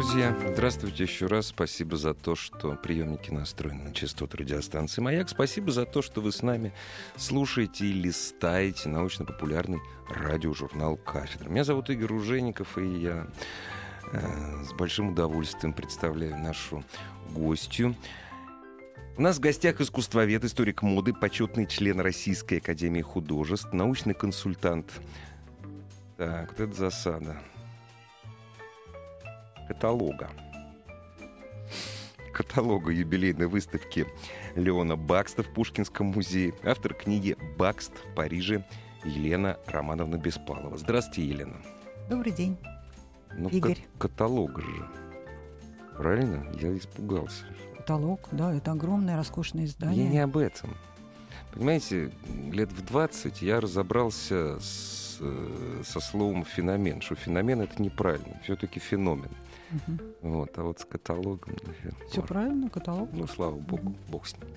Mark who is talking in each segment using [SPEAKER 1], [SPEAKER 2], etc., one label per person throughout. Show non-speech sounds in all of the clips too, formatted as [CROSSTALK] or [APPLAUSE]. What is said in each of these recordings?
[SPEAKER 1] Друзья, здравствуйте еще раз. Спасибо за то, что приемники настроены на частоту радиостанции «Маяк». Спасибо за то, что вы с нами слушаете и листаете научно-популярный радиожурнал «Кафедра». Меня зовут Игорь Ужеников, и я э, с большим удовольствием представляю нашу гостью. У нас в гостях искусствовед, историк моды, почетный член Российской Академии Художеств, научный консультант. Так, вот это засада каталога. Каталога юбилейной выставки Леона Бакста в Пушкинском музее. Автор книги «Бакст в Париже» Елена Романовна Беспалова. Здравствуйте, Елена.
[SPEAKER 2] Добрый день,
[SPEAKER 1] Ну,
[SPEAKER 2] Игорь.
[SPEAKER 1] ка- каталог же. Правильно? Я испугался.
[SPEAKER 2] Каталог, да, это огромное роскошное издание.
[SPEAKER 1] Я не об этом. Понимаете, лет в 20 я разобрался с, э, со словом феномен, что феномен это неправильно, все-таки феномен.
[SPEAKER 2] Мгм.
[SPEAKER 1] Вот, а вот с каталогом... наверное,
[SPEAKER 2] Все правильно, каталог.
[SPEAKER 1] Ну, слава богу,
[SPEAKER 2] Мгм.
[SPEAKER 1] бог с ним.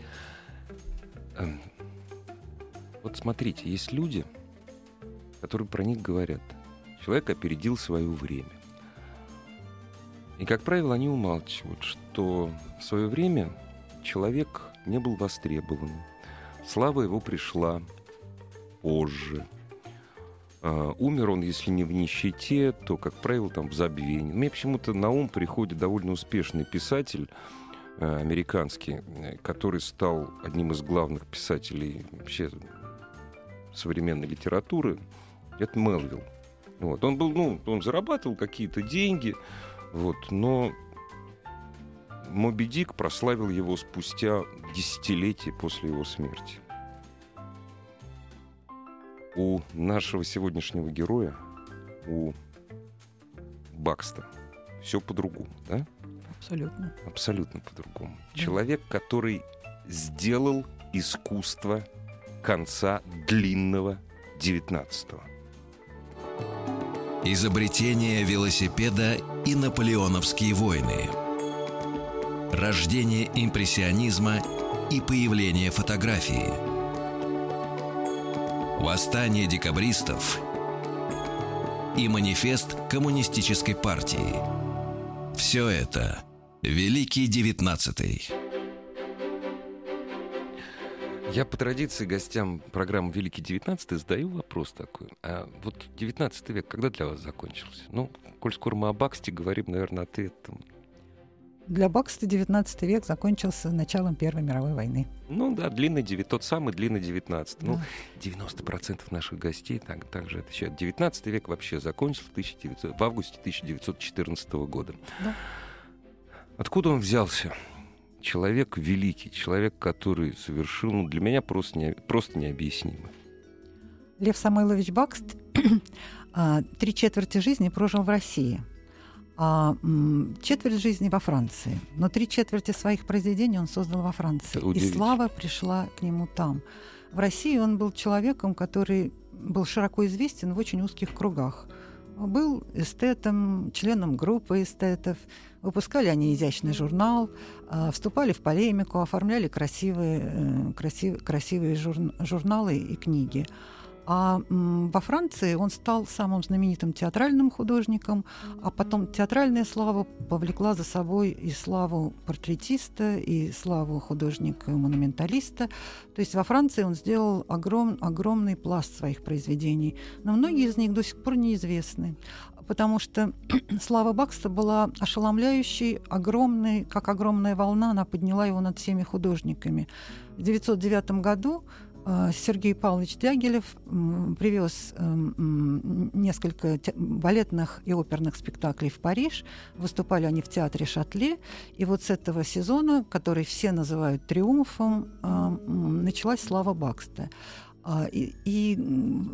[SPEAKER 1] Эм, Вот смотрите, есть люди, которые про них говорят. Человек опередил свое время. И, как правило, они умалчивают, что в свое время человек не был востребован. Слава его пришла позже. А, умер он, если не в нищете, то, как правило, там в забвении. Мне почему-то на ум приходит довольно успешный писатель, э, американский, который стал одним из главных писателей вообще современной литературы, это Мелвилл. Вот. Он был, ну, он зарабатывал какие-то деньги, вот, но Моби Дик прославил его спустя десятилетия после его смерти. У нашего сегодняшнего героя, у Бакста, все по-другому, да?
[SPEAKER 2] Абсолютно.
[SPEAKER 1] Абсолютно по-другому.
[SPEAKER 2] Да.
[SPEAKER 1] Человек, который сделал искусство конца длинного 19
[SPEAKER 3] Изобретение велосипеда и наполеоновские войны. Рождение импрессионизма и появление фотографии. Восстание декабристов и манифест коммунистической партии. Все это Великий Девятнадцатый.
[SPEAKER 1] Я по традиции гостям программы «Великий 19 задаю вопрос такой. А вот 19 век когда для вас закончился? Ну, коль скоро мы о Баксте говорим, наверное, ответ.
[SPEAKER 2] Для Бакста 19 век закончился началом Первой мировой войны.
[SPEAKER 1] Ну да, длинный 9, тот самый длинный 19. Ну,
[SPEAKER 2] Да.
[SPEAKER 1] 90% наших гостей так, также отвечают. 19 век вообще закончился в, 1900 в августе 1914 года.
[SPEAKER 2] Да.
[SPEAKER 1] Откуда он взялся? Человек великий, человек, который совершил, ну, для меня просто, не, просто необъяснимо.
[SPEAKER 2] Лев Самойлович Бакст [CLEARS THROAT] а, три четверти жизни прожил в России, а четверть жизни во Франции. Но три четверти своих произведений он создал во Франции. И слава пришла к нему там. В России он был человеком, который был широко известен в очень узких кругах. Был эстетом, членом группы эстетов. Выпускали они изящный журнал, а, вступали в полемику, оформляли красивые, э, красив- красивые журн- журналы и книги. А во Франции он стал самым знаменитым театральным художником, а потом театральная слава повлекла за собой и славу портретиста, и славу художника-монументалиста. То есть во Франции он сделал огром, огромный пласт своих произведений, но многие из них до сих пор неизвестны, потому что [CLEARS THROAT] слава Бакста была ошеломляющей, огромной, как огромная волна, она подняла его над всеми художниками. В 1909 году Сергей Павлович Дягилев привез эм, несколько балетных и оперных спектаклей в Париж. Выступали они в театре Шатле. И вот с этого сезона, который все называют триумфом, э, началась слава Бакста. А, и, и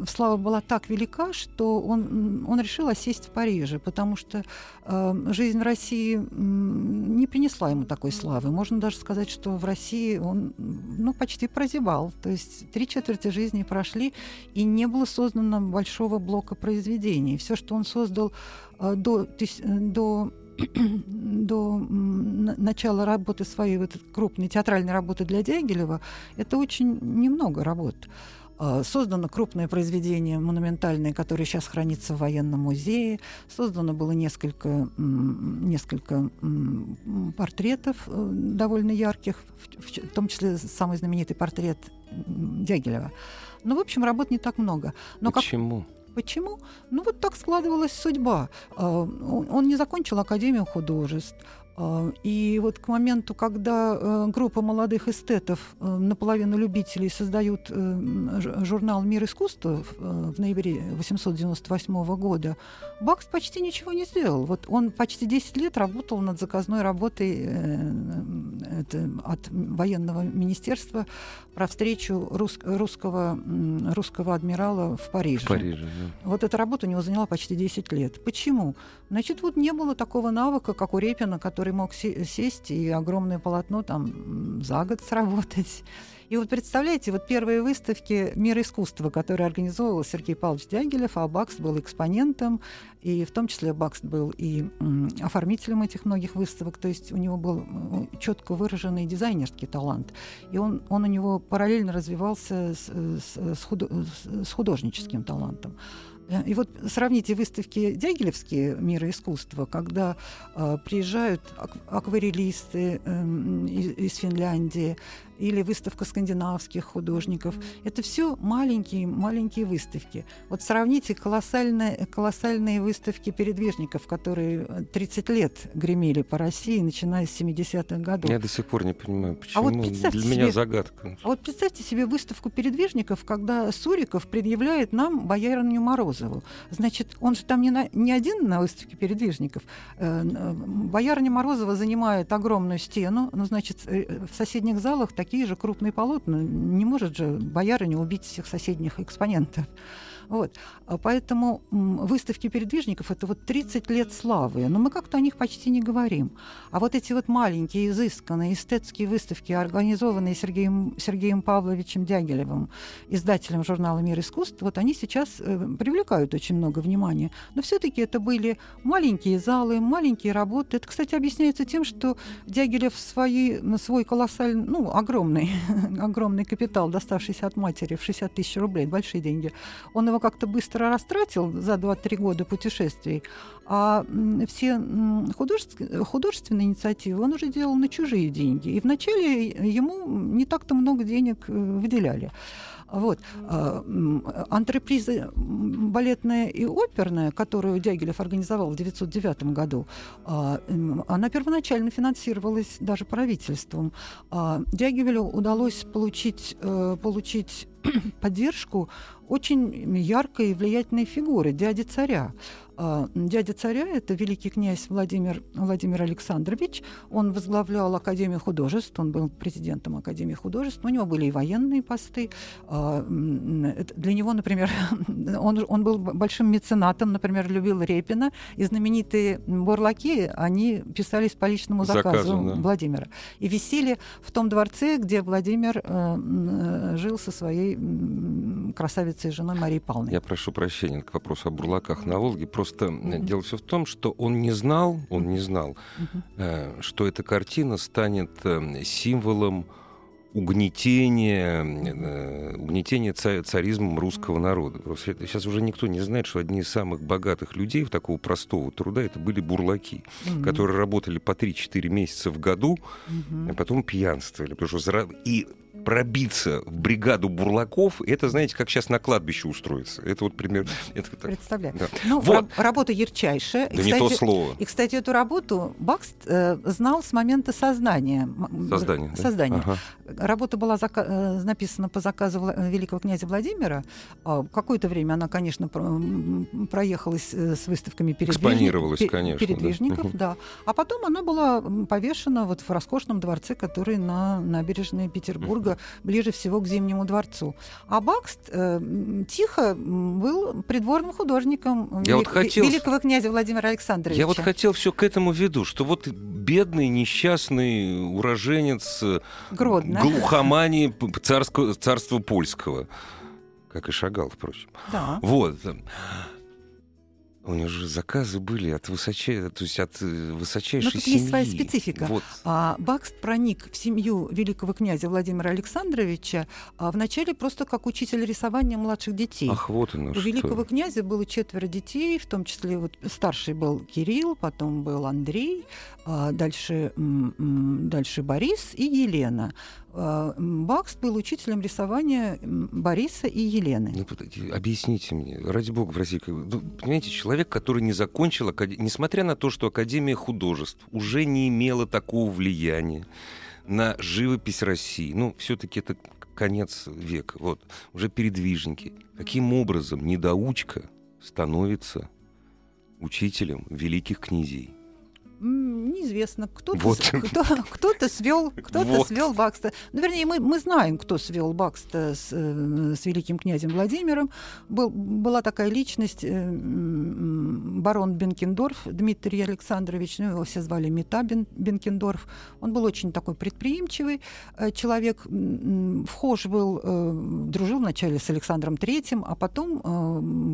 [SPEAKER 2] слава была так велика, что он, он решил осесть в Париже, потому что э, жизнь в России не принесла ему такой славы. Можно даже сказать, что в России он ну, почти прозевал. То есть три четверти жизни прошли, и не было создано большого блока произведений. Все, что он создал э, до, до [CLEARS THROAT] до начала работы своей вот крупной театральной работы для Дягилева, это очень немного работ. А, создано крупное произведение монументальное, которое сейчас хранится в военном музее. Создано было несколько, несколько портретов э, довольно ярких, в том числе самый знаменитый портрет Дягилева. Ну, в общем, работ не так много.
[SPEAKER 1] Но Почему?
[SPEAKER 2] Как... Почему? Ну, вот так складывалась судьба. А, он не закончил Академию художеств. А, и вот к моменту, когда э, группа молодых эстетов, э, наполовину любителей, создают э, журнал «Мир искусства» в ноябре 898 года, Бакс почти ничего не сделал. Вот он почти 10 лет работал над заказной работой от военного министерства про встречу рус, русского, русского адмирала в Париже. В
[SPEAKER 1] Париже да.
[SPEAKER 2] Вот эта работа у него заняла почти 10 лет. Почему? Значит, вот не было такого навыка, как у Репина, который который мог сесть и огромное полотно там за год сработать. И вот представляете, вот первые выставки «Мир искусства», которые организовывал Сергей Павлович Дягилев, а Бакс был экспонентом, и в том числе Бакс был и оформителем этих многих выставок, то есть у него был четко выраженный дизайнерский талант. И он, он у него параллельно развивался с, с, с художническим талантом. И вот сравните выставки Дягилевские «Мира искусства», когда э, приезжают акварелисты э, из Финляндии, или выставка скандинавских художников. Это все маленькие, маленькие выставки. Вот сравните колоссальные, колоссальные выставки передвижников, которые 30 лет гремели по России, начиная с 70-х годов.
[SPEAKER 1] Я до сих пор не понимаю, почему. А вот Для себе, меня загадка.
[SPEAKER 2] А вот представьте себе выставку передвижников, когда Суриков предъявляет нам боярыню Морозову. Значит, он же там не, на, не один на выставке передвижников. Э, э, боярыня Морозова занимает огромную стену, ну, значит, э, в соседних залах такие такие же крупные полотна. Не может же боярыня убить всех соседних экспонентов. Вот. А поэтому выставки передвижников — это вот 30 лет славы, но мы как-то о них почти не говорим. А вот эти вот маленькие, изысканные эстетские выставки, организованные Сергеем, Сергеем Павловичем Дягилевым, издателем журнала «Мир искусств», вот они сейчас э, привлекают очень много внимания. Но все таки это были маленькие залы, маленькие работы. Это, кстати, объясняется тем, что Дягилев свои, свой колоссальный, ну, огромный, [LAUGHS] огромный капитал, доставшийся от матери в 60 тысяч рублей, большие деньги, он его как-то быстро растратил за 2-3 года путешествий, а все художественные, художественные инициативы он уже делал на чужие деньги. И вначале ему не так-то много денег э, выделяли. Вот. А, антреприза балетная и оперная, которую Дягилев организовал в 1909 году, а, она первоначально финансировалась даже правительством. А, Дягилеву удалось получить, э, получить [CLEARS THROAT] поддержку очень яркой и влиятельной фигуры, дяди царя. А, дядя царя – это великий князь Владимир, Владимир Александрович. Он возглавлял Академию художеств, он был президентом Академии художеств. У него были и военные посты. А, для него, например, [LAUGHS] он, он был большим меценатом, например, любил Репина. И знаменитые бурлаки, они писались по личному заказу Заказом, да. Владимира. И висели в том дворце, где Владимир э, жил со своей красавицей женой Марией Павловной.
[SPEAKER 1] Я прошу прощения к вопросу о бурлаках на Волге. Просто Просто mm-hmm. дело все в том, что он не знал, он не знал, mm-hmm. э, что эта картина станет э, символом угнетения, э, угнетения царизмом русского народа. Просто сейчас уже никто не знает, что одни из самых богатых людей в такого простого труда это были бурлаки, mm-hmm. которые работали по 3-4 месяца в году, mm-hmm. а потом пьянствовали. Потому что и пробиться в бригаду бурлаков, это, знаете, как сейчас на кладбище устроиться. Это вот пример... Это
[SPEAKER 2] так. Представляю. Да. Ну, вот. работа ярчайшая.
[SPEAKER 1] Да и, кстати, не то слово.
[SPEAKER 2] И, кстати, эту работу Бакст э, знал с момента создания.
[SPEAKER 1] Создания.
[SPEAKER 2] Создания. Да? Ага. Работа была зака- э, написана по заказу великого князя Владимира. А, какое-то время она, конечно, про- проехалась э, с выставками
[SPEAKER 1] передвижников. конечно.
[SPEAKER 2] Передвижников, да. да. А потом она была повешена вот в роскошном дворце, который на набережной Петербурга ближе всего к Зимнему дворцу. А Бакст э, тихо был придворным художником
[SPEAKER 1] Я
[SPEAKER 2] велик-
[SPEAKER 1] вот хотел-
[SPEAKER 2] великого князя Владимира Александровича.
[SPEAKER 1] Я вот хотел все к этому веду, что вот бедный, несчастный уроженец э,
[SPEAKER 2] Гродно.
[SPEAKER 1] глухомании царского, царства польского, как и Шагал, впрочем.
[SPEAKER 2] Да.
[SPEAKER 1] Вот. У него же заказы были от, высочай, то есть от э, высочайшей
[SPEAKER 2] Но тут
[SPEAKER 1] семьи.
[SPEAKER 2] есть своя специфика.
[SPEAKER 1] Вот.
[SPEAKER 2] А Бакст проник в семью великого князя Владимира Александровича а, вначале просто как учитель рисования младших детей.
[SPEAKER 1] Ах, вот оно
[SPEAKER 2] У
[SPEAKER 1] что.
[SPEAKER 2] великого князя было четверо детей, в том числе вот старший был Кирилл, потом был Андрей, а дальше, дальше Борис и Елена. М, Бакст был учителем рисования Бориса и Елены.
[SPEAKER 1] Ну, объясните мне, ради бога, в России, ну, понимаете, человек, который не закончил, несмотря на то, что Академия художеств уже не имела такого влияния на живопись России, ну, все-таки это конец века, вот, уже передвижники. Каким образом недоучка становится учителем великих князей?
[SPEAKER 2] Неизвестно, кто-то,
[SPEAKER 1] Вот.
[SPEAKER 2] с- кто, [LAUGHS] кто-то свел, кто-то
[SPEAKER 1] Вот.
[SPEAKER 2] свел Бакста. Ну, вернее, мы, мы знаем, кто свел Бакста с, э, с великим князем Владимиром. Был, была такая личность, э, барон Бенкендорф Дмитрий Александрович, ну, его все звали Мета Бен- Бенкендорф. Он был очень такой предприимчивый э, человек, вхож был, дружил вначале с Александром Третьим, а потом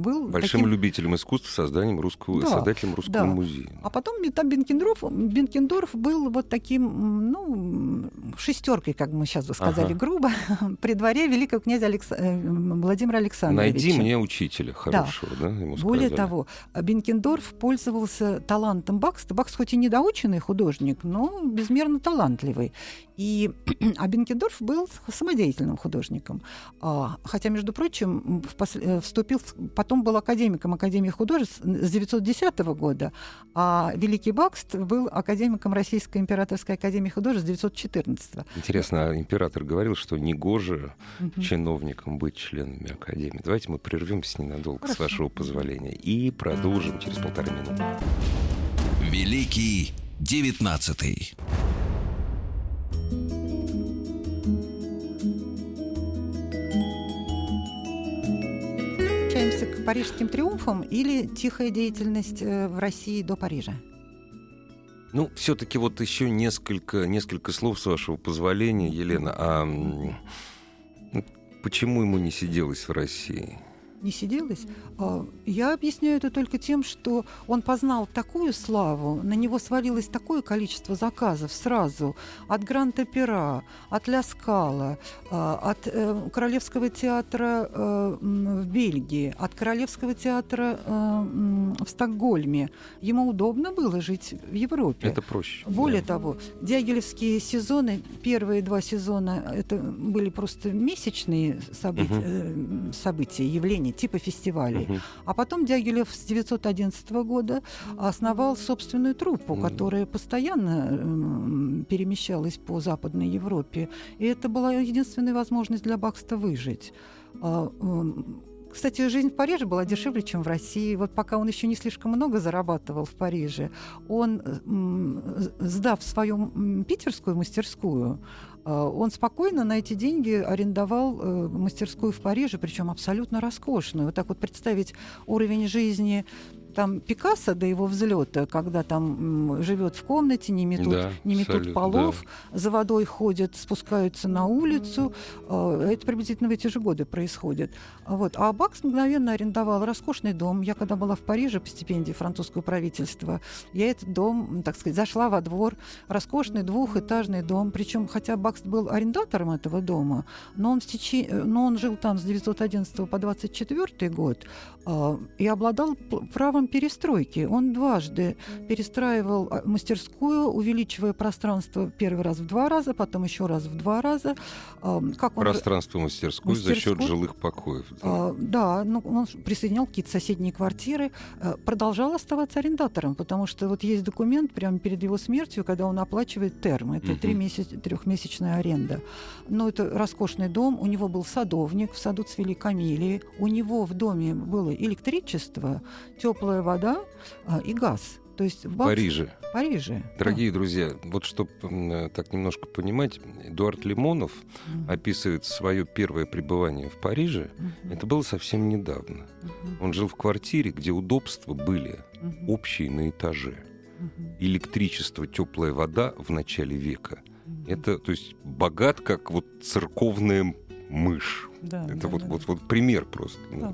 [SPEAKER 2] был
[SPEAKER 1] Большим
[SPEAKER 2] таким
[SPEAKER 1] любителем искусства, созданием русского,
[SPEAKER 2] Да,
[SPEAKER 1] создателем русского
[SPEAKER 2] да.
[SPEAKER 1] музея.
[SPEAKER 2] а потом Мета Бенкендорф, Бенкендорф был вот таким, ну, шестеркой, как мы сейчас бы сказали
[SPEAKER 1] Ага.
[SPEAKER 2] грубо, [LAUGHS] при дворе великого князя Алекс- э, Владимира Александровича.
[SPEAKER 1] Найди мне учителя хорошего, да, ему
[SPEAKER 2] Более того, Бенкендорф пользовался талантом Бакста. Бакст хоть и недоученный художник, но безмерно талантливый. И, [CLEARS THROAT] а Бенкендорф был самодеятельным художником. А, хотя, между прочим, э, вступил, потом был академиком Академии художеств с 910 года, а Великий Бакст был академиком Российской императорской академии художеств с 914.
[SPEAKER 1] Интересно, а император говорил, что негоже
[SPEAKER 2] Мгм.
[SPEAKER 1] чиновникам быть членами Академии. Давайте мы прервемся ненадолго, с
[SPEAKER 2] Хорошо.
[SPEAKER 1] вашего позволения, и продолжим через полторы минуты.
[SPEAKER 3] Великий девятнадцатый.
[SPEAKER 2] Возвращаемся к парижским триумфам или тихая деятельность э, в России до Парижа?
[SPEAKER 1] Ну, все-таки вот еще несколько, несколько слов, с вашего позволения, Елена. А м, почему ему не сиделось в России?
[SPEAKER 2] Не сиделось. А, Я объясняю это только тем, что он познал такую славу, на него свалилось такое количество заказов сразу от Гранд-Опера, от Ля Скала, а, от э, Королевского театра э, в Бельгии, от Королевского театра э, в Стокгольме. Ему удобно было жить в Европе.
[SPEAKER 1] Это проще.
[SPEAKER 2] Более
[SPEAKER 1] да.
[SPEAKER 2] того, дягилевские сезоны, первые два сезона, это были просто месячные события, э, события явления, типа фестивалей.
[SPEAKER 1] Мгм.
[SPEAKER 2] А потом Дягилев с 911 года основал собственную труппу,
[SPEAKER 1] Мгм.
[SPEAKER 2] которая постоянно м, перемещалась по Западной Европе. И это была единственная возможность для Бакста выжить. Кстати, жизнь в Париже была дешевле, чем в России. Вот пока он еще не слишком много зарабатывал в Париже, он, м, сдав свою питерскую мастерскую, а, он спокойно на эти деньги арендовал э, мастерскую в Париже, причем абсолютно роскошную. Вот так вот представить уровень жизни там Пикассо до его взлета, когда там живет в комнате, не метут,
[SPEAKER 1] Да,
[SPEAKER 2] не метут
[SPEAKER 1] абсолютно,
[SPEAKER 2] полов, за водой ходят, спускаются на улицу. Э, Это приблизительно в эти же годы происходит. Вот. А Бакс мгновенно арендовал роскошный дом. Я когда была в Париже по стипендии французского правительства, я этот дом, так сказать, зашла во двор. Роскошный двухэтажный дом. Причем, хотя Бакс был арендатором этого дома, но он, в тече- э, но он жил там с 911 по 24 год а, и обладал п- правом перестройки. Он дважды перестраивал а, мастерскую, увеличивая пространство первый раз в два раза, потом еще раз в два раза. Как он
[SPEAKER 1] Пространство мастерской за счет
[SPEAKER 2] Мастерскую?
[SPEAKER 1] жилых покоев. да.
[SPEAKER 2] а, да, ну, он присоединял какие-то соседние квартиры, э, продолжал оставаться арендатором, потому что вот есть документ прямо перед его смертью, когда он оплачивает терм, это
[SPEAKER 1] Мгм.
[SPEAKER 2] три месяц, трехмесячная аренда. Но это роскошный дом, у него был садовник, в саду цвели камелии, у него в доме было электричество, теплая вода а, и газ. То есть
[SPEAKER 1] в Париже.
[SPEAKER 2] В Париже.
[SPEAKER 1] Дорогие да. друзья, вот чтобы так немножко понимать, Эдуард Лимонов mm-hmm. описывает свое первое пребывание в Париже. Mm-hmm. Это было совсем недавно. Mm-hmm. Он жил в квартире, где удобства были mm-hmm. общие на этаже. Mm-hmm. Электричество, теплая вода в начале века. Mm-hmm. Это, то есть, богат, как вот церковная мышь. Да, это да, вот, да. Вот, вот пример просто. Да.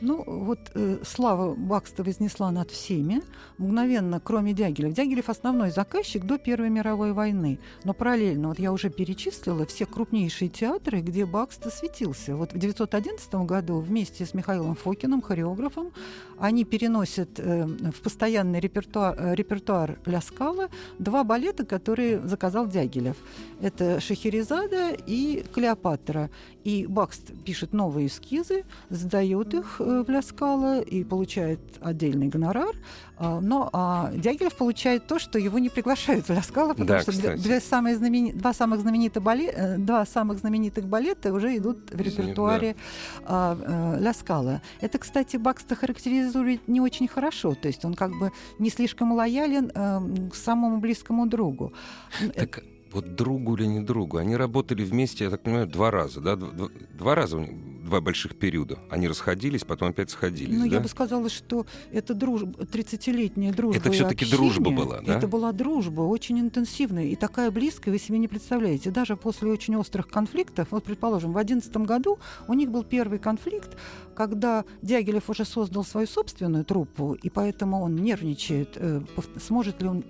[SPEAKER 2] Ну, вот э, слава Бакста вознесла над всеми. Мгновенно, кроме Дягилев. Дягилев основной заказчик до Первой мировой войны. Но параллельно, вот я уже перечислила все крупнейшие театры, где Бакста светился. Вот в 1911 году вместе с Михаилом Фокиным, хореографом, они переносят э, в постоянный репертуар, э, репертуар Ля Скала два балета, которые заказал Дягилев. Это «Шахерезада» и «Клеопатра». И Бакст пишет новые эскизы, сдает их э, в Ляскала и получает отдельный гонорар. А, но а Дягилев получает то, что его не приглашают в Ляскала, потому да, что для самые знамени... два, самых знаменитых бале... Э, два самых знаменитых балета уже идут в репертуаре да. а, Ляскала. Это, кстати, Бакста характеризует не очень хорошо, то есть он как бы не слишком лоялен к самому близкому другу.
[SPEAKER 1] Так вот другу или не другу, они работали вместе, я так понимаю, два раза, да? Два, два раза, два больших периода. Они расходились, потом опять сходились,
[SPEAKER 2] Ну,
[SPEAKER 1] да?
[SPEAKER 2] я бы сказала, что это дружба, 30-летняя дружба
[SPEAKER 1] Это все-таки дружба была, да?
[SPEAKER 2] Это была дружба, очень интенсивная и такая близкая, вы себе не представляете. Даже после очень острых конфликтов, вот, предположим, в 2011 году у них был первый конфликт, когда Дягилев уже создал свою собственную труппу, и поэтому он нервничает, э, сможет ли он,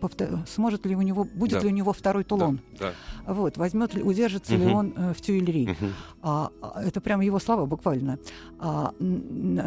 [SPEAKER 2] сможет ли у него, будет да. ли у него второй Тулон. Да. Да. Вот, возьмет ли, удержится угу. ли он э, в Тюильри. Угу. А, это прямо его слова буквально. А,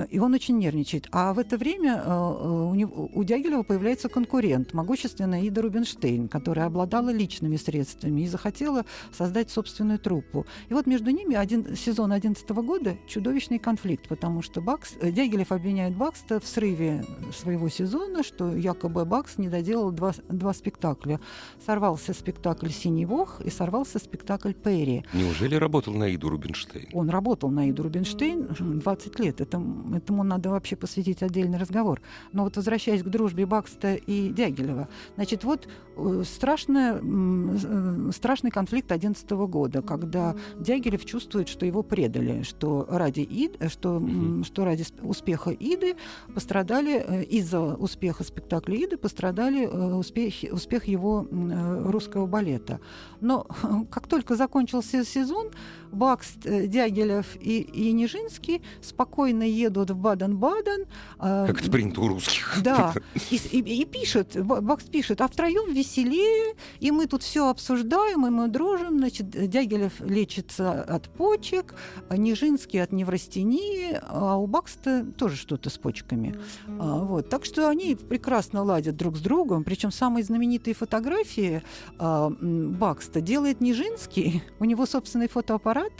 [SPEAKER 2] и он очень нервничает. А в это время а, у, него, у Дягилева появляется конкурент, могущественная Ида Рубинштейн, которая обладала личными средствами и захотела создать собственную труппу. И вот между ними один, сезон 2011 года чудовищный конфликт, потому что Бакс, э, Дягилев обвиняет Бакста в срыве своего сезона, что якобы Бакс не доделал два, два спектакля. Сорвался спектакль «Синий Вох» и сорвался спектакль «Перри».
[SPEAKER 1] Неужели работал на Иду Рубинштейн?
[SPEAKER 2] Он работал на Иду Рубинштейн [LAUGHS] 20 лет. Это, этому надо вообще посвятить отдельный разговор. Но вот возвращаясь к дружбе Бакста и Дягилева, значит, вот э, страшная, э, страшный конфликт 11 года, когда Дягилев чувствует, что его предали, что ради, Ид, что, mm что ради успеха Иды пострадали, э, из-за успеха спектакля Иды пострадали успех, успех его русского балета. Но [LAUGHS] как только закончился сезон, Бакст, э, Дягилев и, и Нижинский спокойно едут в Баден-Баден.
[SPEAKER 1] А, как это принято у русских.
[SPEAKER 2] Да. [LAUGHS] И, и, и пишет, Бакст пишет, а втроем веселее, и мы тут все обсуждаем, и мы дружим. Значит, Дягилев лечится от почек, Нижинский от неврастении, а у Бакста тоже что-то с почками. А, вот. Так что они прекрасно ладят друг с другом. Причем самые знаменитые фотографии а, Бакста делает Нижинский. [LAUGHS] У него собственный фотоаппарат.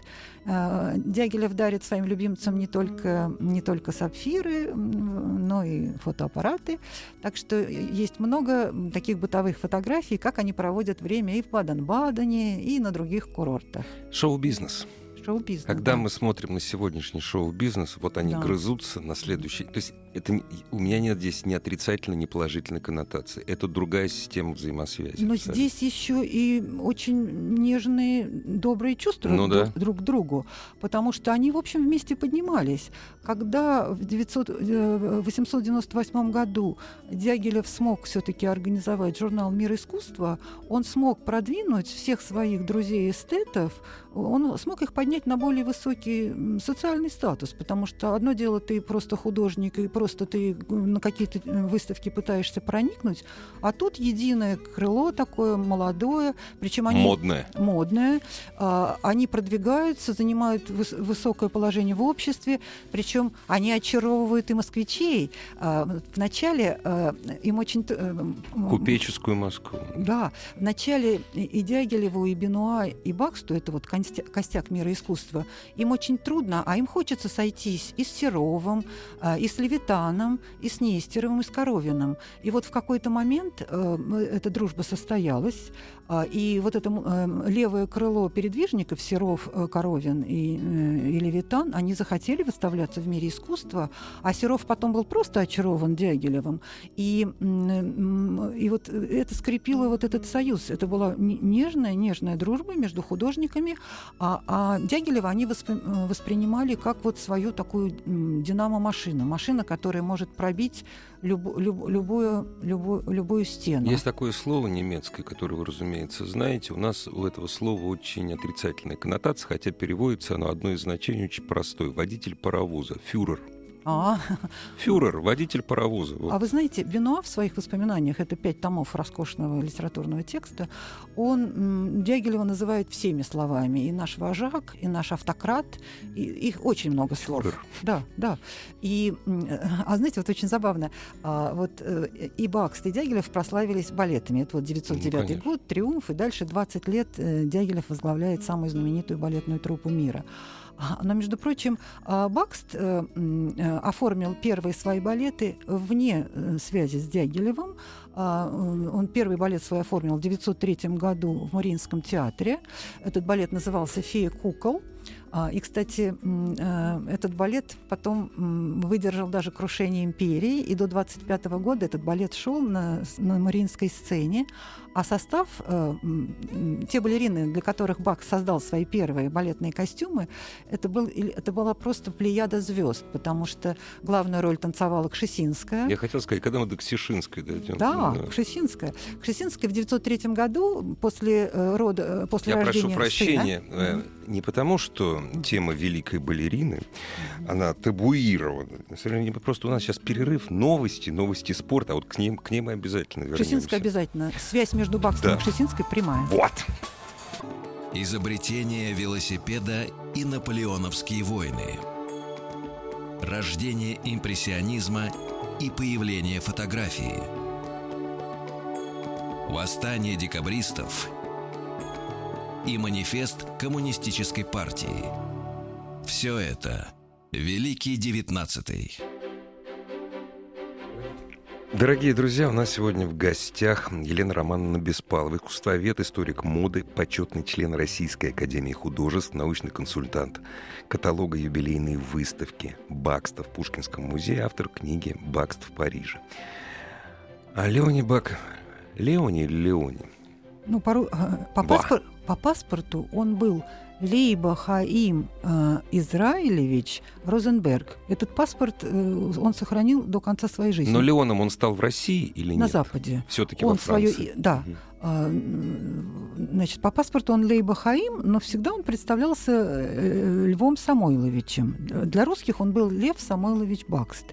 [SPEAKER 2] А, Дягилев дарит своим любимцам не только, не только сапфиры, но и фотоаппараты. Так что есть много таких бытовых фотографий, как они проводят время и в Баден-Бадене, и на других курортах.
[SPEAKER 1] Шоу-бизнес
[SPEAKER 2] шоу-бизнес.
[SPEAKER 1] Когда да. мы смотрим на сегодняшний шоу-бизнес, вот они да. грызутся на следующий. То есть это у меня нет здесь ни отрицательной, ни положительной коннотации. Это другая система взаимосвязи.
[SPEAKER 2] Но абсолютно. здесь еще и очень нежные, добрые чувства ну, друг, да. друг к другу, потому что они, в общем, вместе поднимались. Когда в 900, 898 э, году Дягилев смог все-таки организовать журнал «Мир искусства», он смог продвинуть всех своих друзей-эстетов, он смог их поднять на более высокий социальный статус, потому что одно дело ты просто художник и просто ты на какие-то э, выставки пытаешься проникнуть, а тут единое крыло такое молодое, причем они
[SPEAKER 1] модное,
[SPEAKER 2] модное, а, они продвигаются, занимают выс- высокое положение в обществе, причем они очаровывают и москвичей. А, вначале а, им очень
[SPEAKER 1] э, купеческую Москву.
[SPEAKER 2] Да, вначале и Дягилеву, и Бенуа, и Баксту это вот костяк мира искусства, им очень трудно, а им хочется сойтись и с Серовым, и с Левитаном Левитаном, и с Нестеровым, и с Коровиным. И вот в какой-то момент э, эта дружба состоялась, э, и вот это э, левое крыло передвижников, Серов, э, Коровин и, э, и Левитан, они захотели выставляться в мире искусства, а Серов потом был просто очарован Дягилевым. И, э, и вот это скрепило вот этот союз. Это была нежная, нежная дружба между художниками, а, а Дягилева они воспри, воспринимали как вот свою такую динамо-машину, машина, которая может пробить люб, люб, любую, любую, любую стену.
[SPEAKER 1] Есть такое слово немецкое, которое вы, разумеется, знаете. У нас у этого слова очень отрицательная коннотация, хотя переводится оно одно из значений очень простое. Водитель паровоза, фюрер. А. Фюрер, водитель паровоза.
[SPEAKER 2] Вот. А вы знаете, Бенуа в своих воспоминаниях, это пять томов роскошного литературного текста, он Дягилева называет всеми словами. И наш вожак, и наш автократ, и, их очень много слов. Фюрер. Да, да. И, а знаете, вот очень забавно, а, вот э, и Бакст, и Дягилев прославились балетами. Это вот 909 ну, год, «Триумф», и дальше 20 лет э, Дягилев возглавляет самую знаменитую балетную труппу мира. Но, между прочим, а, Бакст э, э, оформил первые свои балеты вне э, связи с Дягилевым. А, он первый балет свой оформил в 1903 году в Мариинском театре. Этот балет назывался «Фея кукол». А, и, кстати, этот балет потом выдержал даже крушение империи, и до 25 года этот балет шел на, на Мариинской сцене, а состав, э, те балерины, для которых Бах создал свои первые балетные костюмы, это, был, это была просто плеяда звезд, потому что главную роль танцевала Кшесинская.
[SPEAKER 1] Я хотел сказать, когда мы до Ксишинской дойдем.
[SPEAKER 2] Да, да. Кшесинская. Кшесинская в 903 году после э, рода, э, после
[SPEAKER 1] Я
[SPEAKER 2] рождения
[SPEAKER 1] прошу прощения, сына, э, не потому, что тема великой балерины, она табуирована. Просто у нас сейчас перерыв, новости, новости спорта, а вот к ним, к ним мы обязательно вернемся.
[SPEAKER 2] Кшесинская обязательно. Связь между Бакстом да. и Кшесинской прямая.
[SPEAKER 1] Вот.
[SPEAKER 3] Изобретение велосипеда и наполеоновские войны. Рождение импрессионизма и появление фотографии. Восстание декабристов и манифест коммунистической партии. Все это Великий Девятнадцатый.
[SPEAKER 1] Дорогие друзья, у нас сегодня в гостях Елена Романовна Беспалова, искусствовед, историк моды, почетный член Российской Академии Художеств, научный консультант каталога юбилейной выставки «Бакста» в Пушкинском музее, автор книги «Бакст в Париже». А Леони Бак... Леони или Леони?
[SPEAKER 2] Ну, по, по, паспор... по паспорту он был Лейба Хаим э, Израилевич Розенберг. Этот паспорт э, он сохранил до конца своей жизни.
[SPEAKER 1] Но Леоном он стал в России или
[SPEAKER 2] нет? На Западе.
[SPEAKER 1] Все-таки во Франции.
[SPEAKER 2] Свое, да. Угу. Значит, по паспорту он Лейба Хаим, но всегда он представлялся э, Львом Самойловичем. Для русских он был Лев Самойлович Бакст.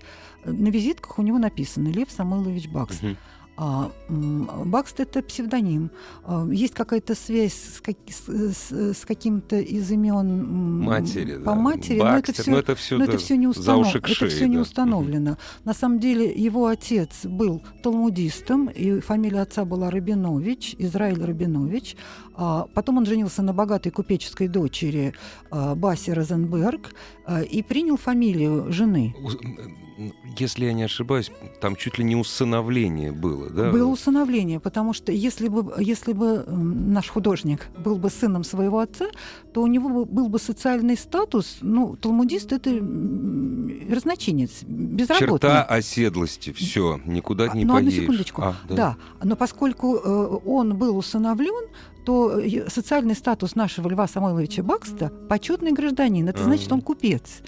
[SPEAKER 2] На визитках у него написано Лев Самойлович Бакст. Угу. А, Бакст это псевдоним. А, есть какая-то связь с, как, с, с каким-то из имен
[SPEAKER 1] матери,
[SPEAKER 2] по да. матери, Бакстер, но это все, но это все, но это все не, установ... это все да. не установлено. Угу. На самом деле его отец был талмудистом, и фамилия отца была Рабинович, Израиль Рабинович. А потом он женился на богатой купеческой дочери а, Баси Розенберг а, и принял фамилию жены
[SPEAKER 1] если я не ошибаюсь, там чуть ли не усыновление было, да?
[SPEAKER 2] Было усыновление, потому что если бы, если бы наш художник был бы сыном своего отца, то у него был бы социальный статус, ну, талмудист — это разночинец, безработный.
[SPEAKER 1] Черта оседлости, все, никуда не
[SPEAKER 2] ну,
[SPEAKER 1] поедешь.
[SPEAKER 2] одну секундочку. А, да. да, но поскольку э, он был усыновлен, то э, социальный статус нашего Льва Самойловича Бакста – почетный гражданин. Это значит, он купец.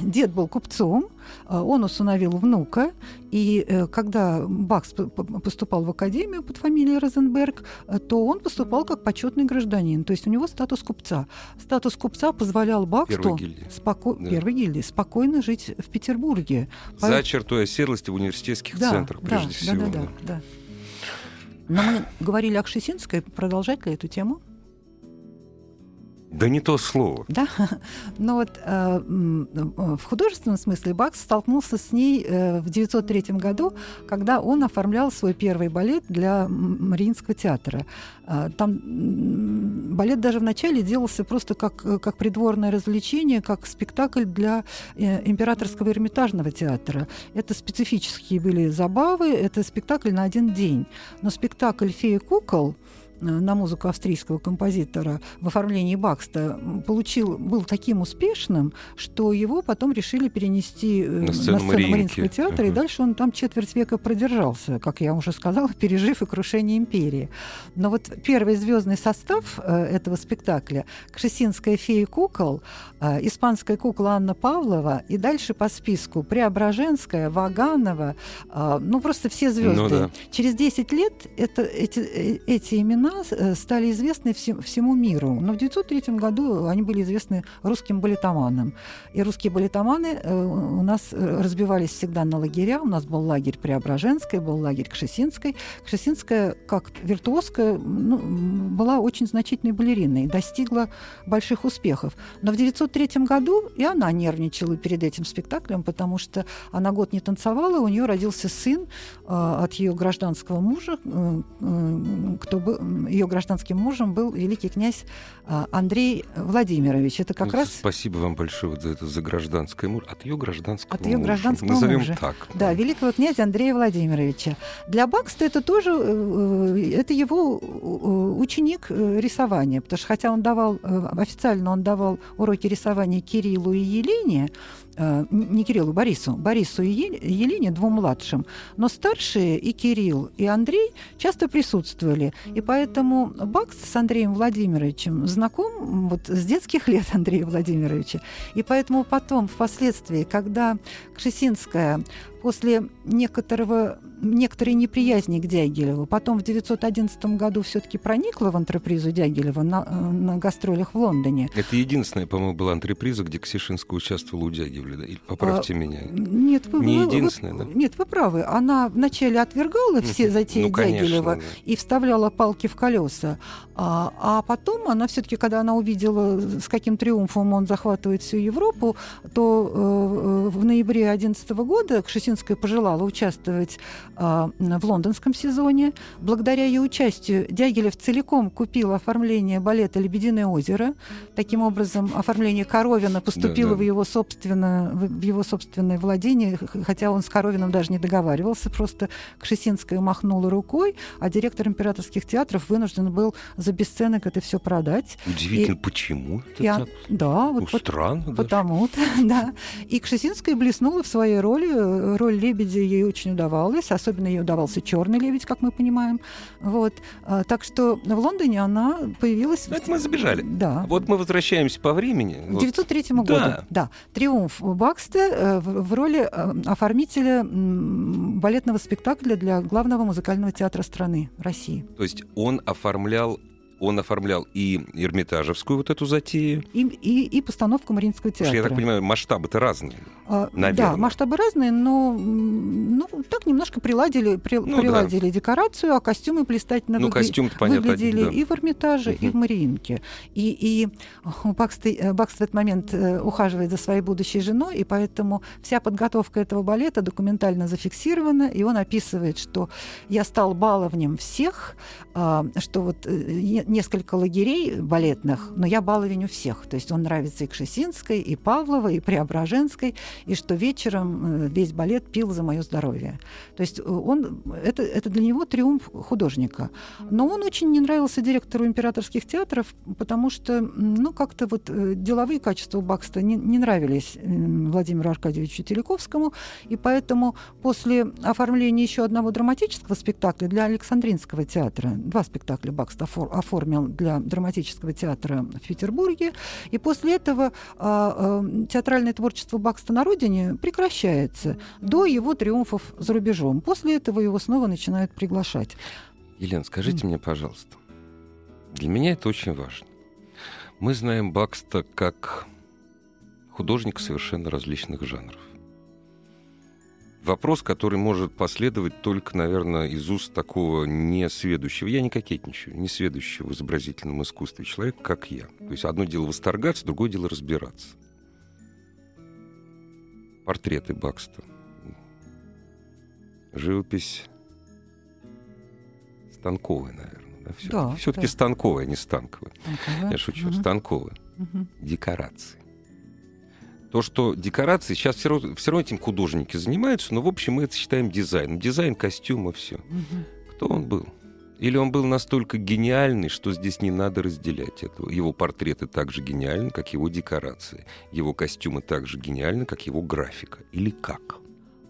[SPEAKER 2] Дед был купцом, э, он усыновил внука, и э, когда Бакс поступал в академию под фамилией Розенберг, э, то он поступал как почетный гражданин, то есть у него статус купца. Статус купца позволял Баксту первой гильдии, споко... да. первой гильдии спокойно жить в Петербурге.
[SPEAKER 1] За чертой оседлости в университетских да, центрах, прежде
[SPEAKER 2] да,
[SPEAKER 1] всего.
[SPEAKER 2] Да, да, да, да. Но мы говорили о Кшесинской, продолжать ли эту тему?
[SPEAKER 1] Да не то слово.
[SPEAKER 2] Да, [LAUGHS] но вот э, в художественном смысле Бакс столкнулся с ней э, в 1903 году, когда он оформлял свой первый балет для Мариинского театра. Э, там балет даже вначале делался просто как, э, как придворное развлечение, как спектакль для э, императорского эрмитажного театра. Это специфические были забавы, это спектакль на один день. Но спектакль «Фея кукол» Э, на музыку австрийского композитора в оформлении Бакста получил, был таким успешным, что его потом решили перенести э, на сцену, на сцену Мариинского театра, uh-huh. и дальше он там четверть века продержался, как я уже сказала, [LAUGHS] пережив и крушение империи. Но вот первый звездный состав э, этого спектакля «Кшесинская фея кукол», испанская кукла Анна Павлова, и дальше по списку Преображенская, Ваганова, ну просто все звезды. Ну, да. Через 10 лет это, эти, эти имена Э, стали известны всем, всему миру. Но в 1903 году они были известны русским балетоманам. И русские балетоманы э, у нас э, разбивались всегда на лагеря. У нас был лагерь Преображенской, был лагерь Кшесинской. Кшесинская, как виртуозка, ну, была очень значительной балериной, достигла больших успехов. Но в 1903 году и она нервничала перед этим спектаклем, потому что она год не танцевала, у нее родился сын э, от ее гражданского мужа, э, э, кто был, ее гражданским мужем был великий князь а, Андрей Владимирович. Это как ну, раз...
[SPEAKER 1] Спасибо вам большое за это, за гражданское муж. От ее гражданского
[SPEAKER 2] От ее гражданского Назовем мужа. так. Да, великого князя Андрея Владимировича. Для Бакста это тоже, э, э, это его э, ученик рисования, потому что хотя он давал, официально он давал уроки рисования Кириллу и Елене, не Кириллу, Борису, Борису и Елене, двум младшим, но старшие и Кирилл, и Андрей часто присутствовали. И поэтому Бакс с Андреем Владимировичем знаком вот с детских лет Андрея Владимировича. И поэтому потом, впоследствии, когда Кшесинская после некоторого, некоторой неприязни к Дягилеву. Потом в 1911 году все-таки проникла в антрепризу Дягилева на, э, на гастролях в Лондоне.
[SPEAKER 1] Это единственная, по-моему, была антреприза, где Ксишинская участвовала у Дягилева. Да? Поправьте а, меня.
[SPEAKER 2] Нет, вы,
[SPEAKER 1] Не единственная,
[SPEAKER 2] вы, да? Нет, вы правы. Она вначале отвергала все затеи ну, конечно, да. и вставляла палки в колеса. А, а потом она все-таки, когда она увидела, с каким триумфом он захватывает всю Европу, то э, в э, ноябре 2011 года к Косинская пожелала участвовать э, в лондонском сезоне. Благодаря ее участию Дягилев целиком купил оформление балета «Лебединое озеро». Таким образом, оформление Коровина поступило да, да. В, его собственно, в его собственное владение, хотя он с Коровином даже не договаривался, просто Кшесинская махнула рукой, а директор императорских театров вынужден был за бесценок это все продать.
[SPEAKER 1] Удивительно, и, почему это
[SPEAKER 2] и, так? Да, вот
[SPEAKER 1] ну, странно
[SPEAKER 2] потому-то, [LAUGHS] да. И Кшесинская блеснула в своей роли э, роль лебедя ей очень удавалась, особенно ей удавался черный лебедь, как мы понимаем. Вот. А, так что в Лондоне она появилась...
[SPEAKER 1] Это мы забежали.
[SPEAKER 2] Да.
[SPEAKER 1] Вот мы возвращаемся по времени.
[SPEAKER 2] К 1903 вот. году. Да. да. Триумф Бакста э, в, в роли э, оформителя балетного спектакля для главного музыкального театра страны России.
[SPEAKER 1] То есть он оформлял он оформлял и Эрмитажевскую вот эту затею.
[SPEAKER 2] И, и, и постановку Мариинского театра. Что,
[SPEAKER 1] я так понимаю, масштабы-то разные,
[SPEAKER 2] а, наверное. Да, масштабы разные, но ну, так немножко приладили, при, ну, приладили да. декорацию, а костюмы блистательно ну,
[SPEAKER 1] костюм
[SPEAKER 2] выглядели
[SPEAKER 1] да.
[SPEAKER 2] и в Эрмитаже, угу. и в Мариинке. И, и Бакс, Бакс в этот момент э, ухаживает за своей будущей женой, и поэтому вся подготовка этого балета документально зафиксирована, и он описывает, что я стал баловнем всех, а, что вот э, несколько лагерей балетных, но я баловень у всех. То есть он нравится и Кшесинской, и Павловой, и Преображенской, и что вечером э, весь балет пил за мое здоровье. То есть э, он, это, это для него триумф художника. Но он очень не нравился директору императорских театров, потому что, ну, как-то вот э, деловые качества Бакста не, не нравились Владимиру Аркадьевичу Телековскому, и поэтому после оформления еще одного драматического спектакля для Александринского театра, два спектакля Бакста оформил оформил для драматического театра в Петербурге. И после этого а, а, театральное творчество Бакста на родине прекращается до его триумфов за рубежом. После этого его снова начинают приглашать.
[SPEAKER 1] Елена, скажите mm. мне, пожалуйста, для меня это очень важно. Мы знаем Бакста как художник совершенно различных жанров. Вопрос, который может последовать только, наверное, из уст такого несведущего, я не кокетничаю, несведущего в изобразительном искусстве человека, как я. То есть одно дело восторгаться, другое дело разбираться. Портреты Бакста. Живопись станковая, наверное. Да, все-таки
[SPEAKER 2] Да,
[SPEAKER 1] все-таки
[SPEAKER 2] да.
[SPEAKER 1] станковая, а не станковая.
[SPEAKER 2] Станковая.
[SPEAKER 1] Я шучу,
[SPEAKER 2] Мгм.
[SPEAKER 1] станковая.
[SPEAKER 2] Мгм.
[SPEAKER 1] Декорации. То, что декорации, сейчас все равно, все равно этим художники занимаются, но, в общем, мы это считаем дизайном. Дизайн костюма, все. Кто он был? Или он был настолько гениальный, что здесь не надо разделять этого. Его портреты так же гениальны, как его декорации. Его костюмы так же гениальны, как его графика. Или как?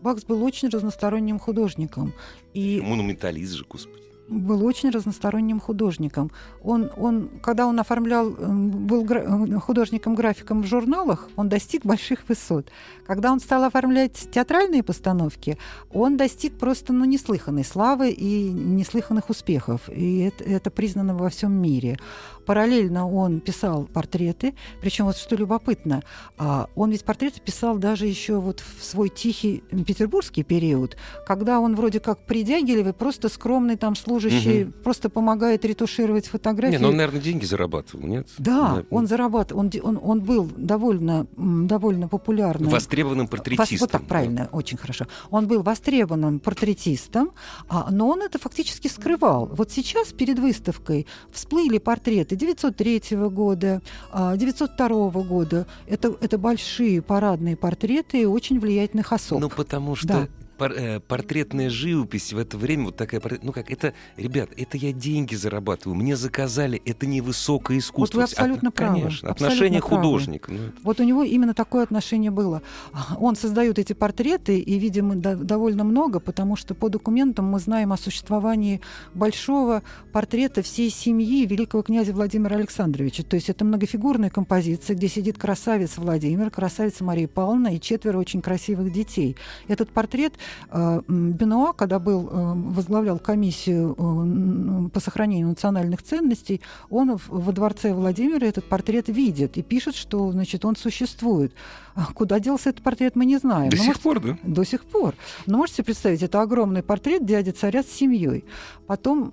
[SPEAKER 2] Бакс был очень разносторонним художником. И
[SPEAKER 1] Монументалист же, господи.
[SPEAKER 2] Был очень разносторонним художником. Он, он, когда он оформлял, эм, был гра- э, художником-графиком в журналах, он достиг больших высот. Когда он стал оформлять театральные постановки, он достиг просто ну, неслыханной славы и неслыханных успехов. И это, это признано во всем мире. Параллельно он писал портреты, причем вот что любопытно, а, он ведь портреты писал даже еще вот в свой тихий петербургский период, когда он вроде как при Дягилеве просто скромный там служащий, просто помогает ретушировать фотографии.
[SPEAKER 1] Не, ну он, наверное, деньги зарабатывал, нет?
[SPEAKER 2] Да,
[SPEAKER 1] На-
[SPEAKER 2] он зарабатывал, он, он, он был довольно, довольно популярным.
[SPEAKER 1] Востребованным
[SPEAKER 2] Вос-
[SPEAKER 1] портретистом.
[SPEAKER 2] Вот так, правильно, очень хорошо. Он был востребованным портретистом, а, но он это фактически скрывал. Вот сейчас перед выставкой всплыли портреты 903 года, а, 902 года. Это, это большие парадные портреты очень влиятельных особ.
[SPEAKER 1] Ну, потому что
[SPEAKER 2] Да.
[SPEAKER 1] Э, портретная живопись в это время, вот такая, ну как, это, ребят, это я деньги зарабатываю, мне заказали, это не высокое искусство.
[SPEAKER 2] вы
[SPEAKER 1] От-
[SPEAKER 2] абсолютно правы,
[SPEAKER 1] Конечно,
[SPEAKER 2] абсолютно
[SPEAKER 1] отношение
[SPEAKER 2] правы.
[SPEAKER 1] художника. ну, это-
[SPEAKER 2] Вот у него именно такое отношение было. Он создает эти портреты, и, видимо, до- довольно много, потому что по документам мы знаем о существовании большого портрета всей семьи великого князя Владимира Александровича. То есть это многофигурная композиция, где сидит красавец Владимир, красавица Мария Павловна и четверо очень красивых детей. Этот портрет Бенуа, когда был, э, возглавлял комиссию э, по сохранению национальных ценностей, он во дворце Владимира этот портрет видит и пишет, что значит, он существует. Куда делся этот портрет, мы не знаем.
[SPEAKER 1] До
[SPEAKER 2] Но,
[SPEAKER 1] сих
[SPEAKER 2] может,
[SPEAKER 1] пор, да?
[SPEAKER 2] до сих пор. Но можете представить, это огромный портрет дяди царя с семьей. Потом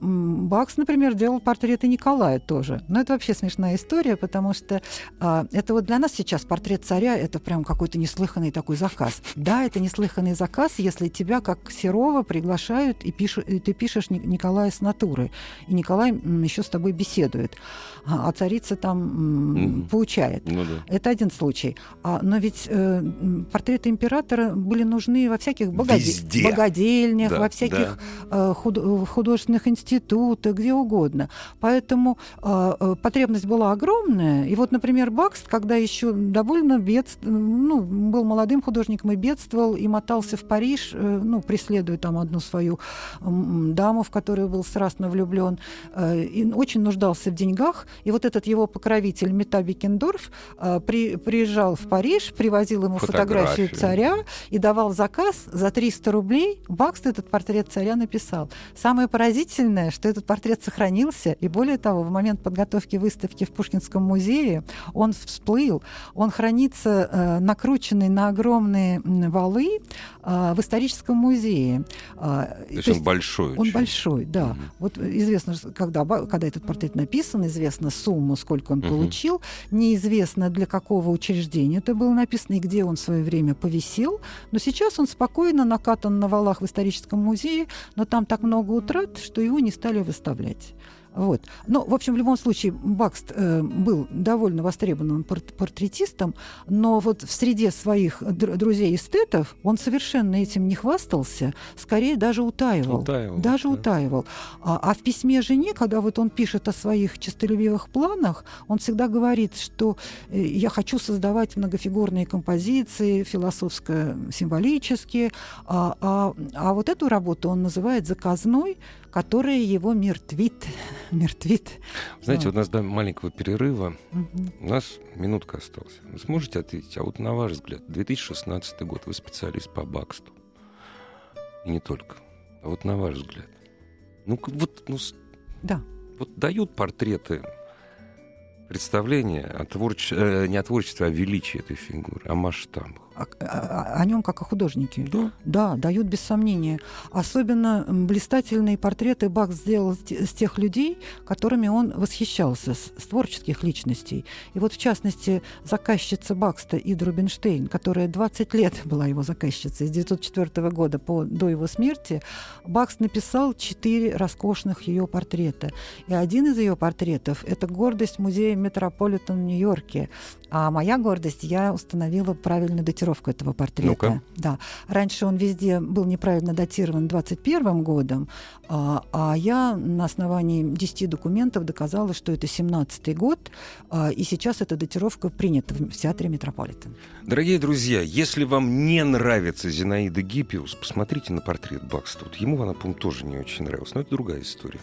[SPEAKER 2] Бакс, например, делал портреты Николая тоже. Но это вообще смешная история, потому что а, это вот для нас сейчас портрет царя это прям какой-то неслыханный такой заказ. Да, это неслыханный заказ, если тебя как Серова приглашают и, пишут, и ты пишешь Ни- Николая с натуры. И Николай еще с тобой беседует. А, а царица там м,
[SPEAKER 1] Мгм.
[SPEAKER 2] поучает.
[SPEAKER 1] Ну да.
[SPEAKER 2] Это один случай. А, но ведь э, м, портреты императора были нужны во всяких богоде- богадельнях,
[SPEAKER 1] Да,
[SPEAKER 2] во всяких
[SPEAKER 1] да.
[SPEAKER 2] э, худ- в художественных институтах, где угодно. Поэтому э, э, потребность была огромная. И вот, например, Бакст, когда еще довольно бедств... ну, был молодым художником и бедствовал, и мотался в Париж, э, ну, преследуя там одну свою м, даму, в которую был страстно влюблен, э, и очень нуждался в деньгах. И вот этот его покровитель Мета Бекендорф э, при, приезжал в Париж, привозил ему фотографию,
[SPEAKER 1] Фотографию.
[SPEAKER 2] царя и давал заказ за 300 рублей. Бакст этот портрет царя написал. Самое поразительное, что этот портрет сохранился, и более того, в момент подготовки выставки в Пушкинском музее он всплыл, он хранится э, накрученный на огромные валы э, в историческом музее. А,
[SPEAKER 1] То есть он большой.
[SPEAKER 2] он
[SPEAKER 1] очень.
[SPEAKER 2] большой, да.
[SPEAKER 1] Мгм.
[SPEAKER 2] Вот известно, когда, когда этот портрет написан, известна сумму, сколько он
[SPEAKER 1] Мгм.
[SPEAKER 2] получил, неизвестно для какого учреждения это было написано и где он в свое время повисел. Но сейчас он спокойно накатан на валах в историческом музее, но там так много утрат, что его не стали выставлять. Вот. Ну, в общем, в любом случае, Бакст э, был довольно востребованным пор- портретистом, но вот в среде своих др- друзей-эстетов он совершенно этим не хвастался, скорее даже утаивал.
[SPEAKER 1] Утаивал,
[SPEAKER 2] даже
[SPEAKER 1] да.
[SPEAKER 2] утаивал. А, а в письме жене, когда вот он пишет о своих честолюбивых планах, он всегда говорит, что э, я хочу создавать многофигурные композиции, философско-символические, а, а, а вот эту работу он называет заказной, которая его мертвит. [LAUGHS] мертвит.
[SPEAKER 1] Знаете,
[SPEAKER 2] Вот.
[SPEAKER 1] у нас до маленького перерыва,
[SPEAKER 2] Мгм.
[SPEAKER 1] у нас минутка осталась. Вы сможете ответить, а вот на ваш взгляд, 2016 год, вы специалист по Баксту. И не только. А вот на ваш взгляд. Ну, вот, ну,
[SPEAKER 2] Да.
[SPEAKER 1] вот дают портреты представление о творче- э, не о творчестве, а о величии этой фигуры, о масштабах.
[SPEAKER 2] О, о, о нем как о художнике.
[SPEAKER 1] Да.
[SPEAKER 2] Да, дают без сомнения. Особенно блистательные портреты Бах сделал с тех людей, которыми он восхищался, с, с творческих личностей. И вот, в частности, заказчица Бакста Ида Рубинштейн, которая 20 лет была его заказчицей, с 1904 года по, до его смерти, Бакст написал четыре роскошных ее портрета. И один из ее портретов – это гордость музея Метрополитен в Нью-Йорке. А моя гордость, я установила правильную датировку этого портрета.
[SPEAKER 1] Ну-ка.
[SPEAKER 2] Да. Раньше он везде был неправильно датирован 21 годом, а, а я на основании 10 документов доказала, что это 17 год, а, и сейчас эта датировка принята в театре Метрополитен.
[SPEAKER 1] Дорогие друзья, если вам не нравится Зинаида Гиппиус, посмотрите на портрет Бакста. Вот ему она, по-моему, тоже не очень нравилась, но это другая история.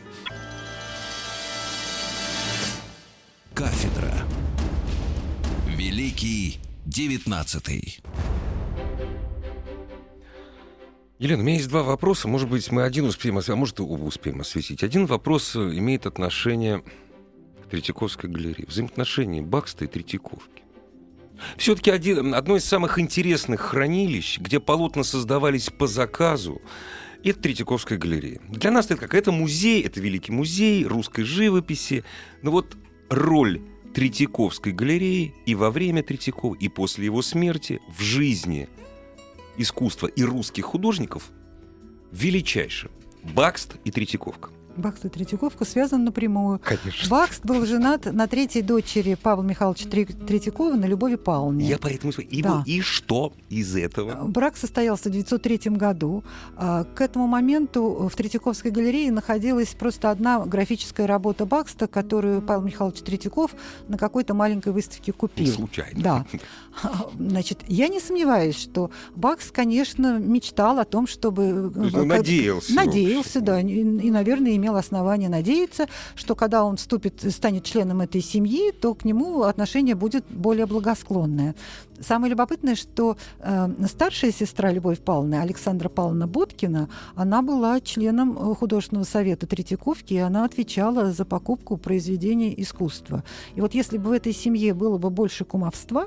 [SPEAKER 3] Кафедра. Великий девятнадцатый.
[SPEAKER 1] Елена, у меня есть два вопроса. Может быть, мы один успеем, а может, оба успеем осветить. Один вопрос э, имеет отношение к Третьяковской галерее. Взаимоотношения Бакста и Третьяковки. Все-таки одно из самых интересных хранилищ, где полотна создавались по заказу, это Третьяковская галерея. Для нас это какая-то музей, это великий музей русской живописи. Но вот роль Третьяковской галереи и во время Третьякова, и после его смерти в жизни искусства и русских художников величайшая. Бакст и Третьяковка.
[SPEAKER 2] Бакст и Третьяковка связаны напрямую.
[SPEAKER 1] Конечно.
[SPEAKER 2] Бакст был женат на третьей дочери Павла Михайловича Третьякова, на Любови Павловне.
[SPEAKER 1] Я поэтому и,
[SPEAKER 2] Да.
[SPEAKER 1] и что из этого?
[SPEAKER 2] Брак состоялся в 1903 году. А, К этому моменту в Третьяковской галерее находилась просто одна графическая работа Бакста, которую Павел Михайлович Третьяков на какой-то маленькой выставке купил.
[SPEAKER 1] Случайно.
[SPEAKER 2] Да. [LAUGHS] Значит, я не сомневаюсь, что Бакс, конечно, мечтал о том, чтобы...
[SPEAKER 1] То есть,
[SPEAKER 2] э,
[SPEAKER 1] надеялся.
[SPEAKER 2] Надеялся, да, и, и, наверное, имел основание надеяться, что когда он вступит, станет членом этой семьи, то к нему отношение будет более благосклонное. Самое любопытное, что э, старшая сестра Любовь Павловна, Александра Павловна Боткина, она была членом э, художественного совета Третьяковки, и она отвечала за покупку произведений искусства. И вот если бы в этой семье было бы больше кумовства,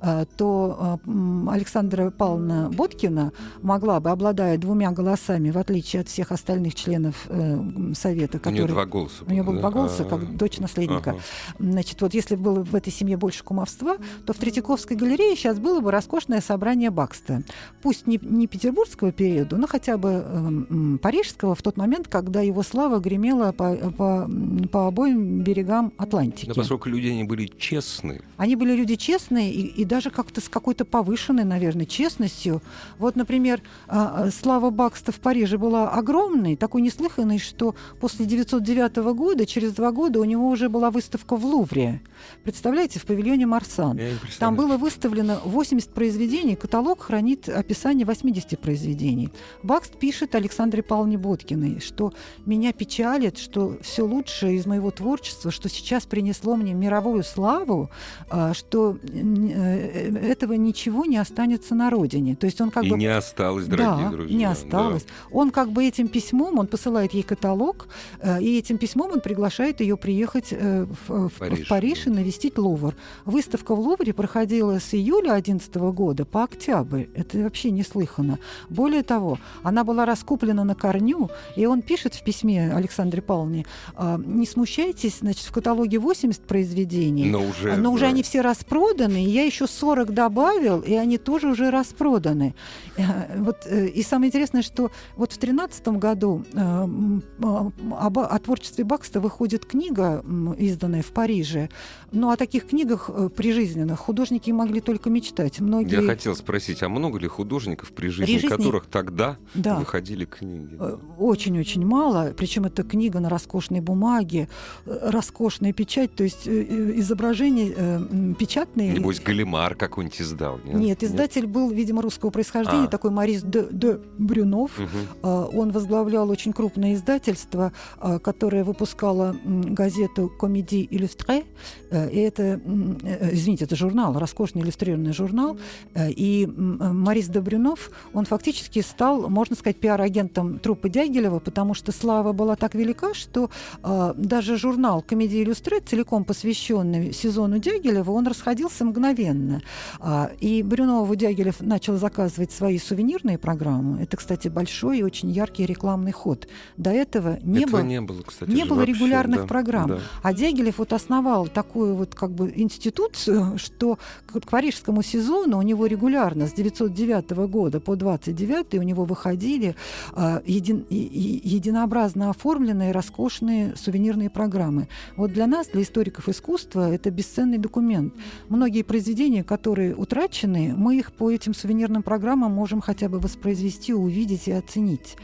[SPEAKER 2] э, то э, Александра Павловна Боткина могла бы, обладая двумя голосами, в отличие от всех остальных членов э, совета,
[SPEAKER 1] У нее
[SPEAKER 2] которые...
[SPEAKER 1] два голоса.
[SPEAKER 2] У нее было
[SPEAKER 1] да?
[SPEAKER 2] два голоса,
[SPEAKER 1] А,
[SPEAKER 2] как дочь наследника.
[SPEAKER 1] ага.
[SPEAKER 2] Значит, вот если было в этой семье больше кумовства, то в Третьяковской галерее сейчас было бы роскошное собрание Бакста. Пусть не, не петербургского периода, но хотя бы м, парижского, в тот момент, когда его слава гремела по, по, по обоим берегам Атлантики.
[SPEAKER 1] Но поскольку люди они были честны,
[SPEAKER 2] Они были люди честные и, и даже как-то с какой-то повышенной, наверное, честностью. Вот, например, а, а, слава Бакста в Париже была огромной, такой неслыханной, что после 909 года, через два года, у него уже была выставка в Лувре. Представляете, в павильоне Марсан. Там было выставлено 80 произведений, каталог хранит описание 80 произведений. Бакст пишет Александре Павловне Боткиной, что меня печалит, что все лучшее из моего творчества, что сейчас принесло мне мировую славу, а, что э, этого ничего не останется на родине. То есть он как
[SPEAKER 1] И
[SPEAKER 2] бы
[SPEAKER 1] не осталось, дорогие
[SPEAKER 2] да,
[SPEAKER 1] друзья.
[SPEAKER 2] не
[SPEAKER 1] да.
[SPEAKER 2] осталось. Он как бы этим письмом, он посылает ей каталог, э, и этим письмом он приглашает ее приехать э, в, в-
[SPEAKER 1] Париж,
[SPEAKER 2] в Париж и
[SPEAKER 1] да.
[SPEAKER 2] навестить Лувр. Выставка в Лувре проходила с июля 2011 года по октябрь. Это вообще неслыханно. Более того, она была раскуплена на корню, и он пишет в письме Александре Павловне, «А, не смущайтесь, значит, в каталоге 80 произведений,
[SPEAKER 1] Но уже,
[SPEAKER 2] но уже
[SPEAKER 1] да.
[SPEAKER 2] они все распроданы, и я еще 40 добавил, и они тоже уже распроданы. Э, Вот, э, и самое интересное, что вот в 2013 году э, о творчестве Бакста выходит книга, изданная в Париже. Но о таких книгах прижизненных художники могли только мечтать. Многие...
[SPEAKER 1] Я хотел спросить, а много ли художников при жизни,
[SPEAKER 2] При жизни-
[SPEAKER 1] которых тогда
[SPEAKER 2] Да.
[SPEAKER 1] выходили книги?
[SPEAKER 2] Э, Очень-очень мало. Причем это книга на роскошной бумаге, э, роскошная печать, то есть э, изображения печатные.
[SPEAKER 1] Небось, Галимар какой-нибудь издал, нет?
[SPEAKER 2] Нет, издатель был, видимо, русского происхождения,
[SPEAKER 1] А.
[SPEAKER 2] такой Марис де, де Брюнов. А, Он возглавлял очень крупное издательство, которое выпускало газету «Комедий иллюстре». И это, извините, это журнал, роскошный иллюстрированный иллюстрированный журнал. Э, и Марис Добрюнов, он фактически стал, можно сказать, пиар-агентом труппы Дягилева, потому что слава была так велика, что э, даже журнал «Комедия Иллюстрет», целиком посвященный сезону Дягилева, он расходился мгновенно. А, и Брюнову Дягилев начал заказывать свои сувенирные программы. Это, кстати, большой и очень яркий рекламный ход. До этого не
[SPEAKER 1] этого
[SPEAKER 2] было,
[SPEAKER 1] не было, кстати,
[SPEAKER 2] не было
[SPEAKER 1] вообще,
[SPEAKER 2] регулярных
[SPEAKER 1] да,
[SPEAKER 2] программ.
[SPEAKER 1] да.
[SPEAKER 2] А Дягилев вот основал такую вот как бы институцию, что к, к парижскому сезону у него регулярно с 909 года по 29 у него выходили э, един, и, единообразно оформленные роскошные сувенирные программы. Вот для нас, для историков искусства, это бесценный документ. Многие произведения, которые утрачены, мы их по этим сувенирным программам можем хотя бы воспроизвести, увидеть и оценить.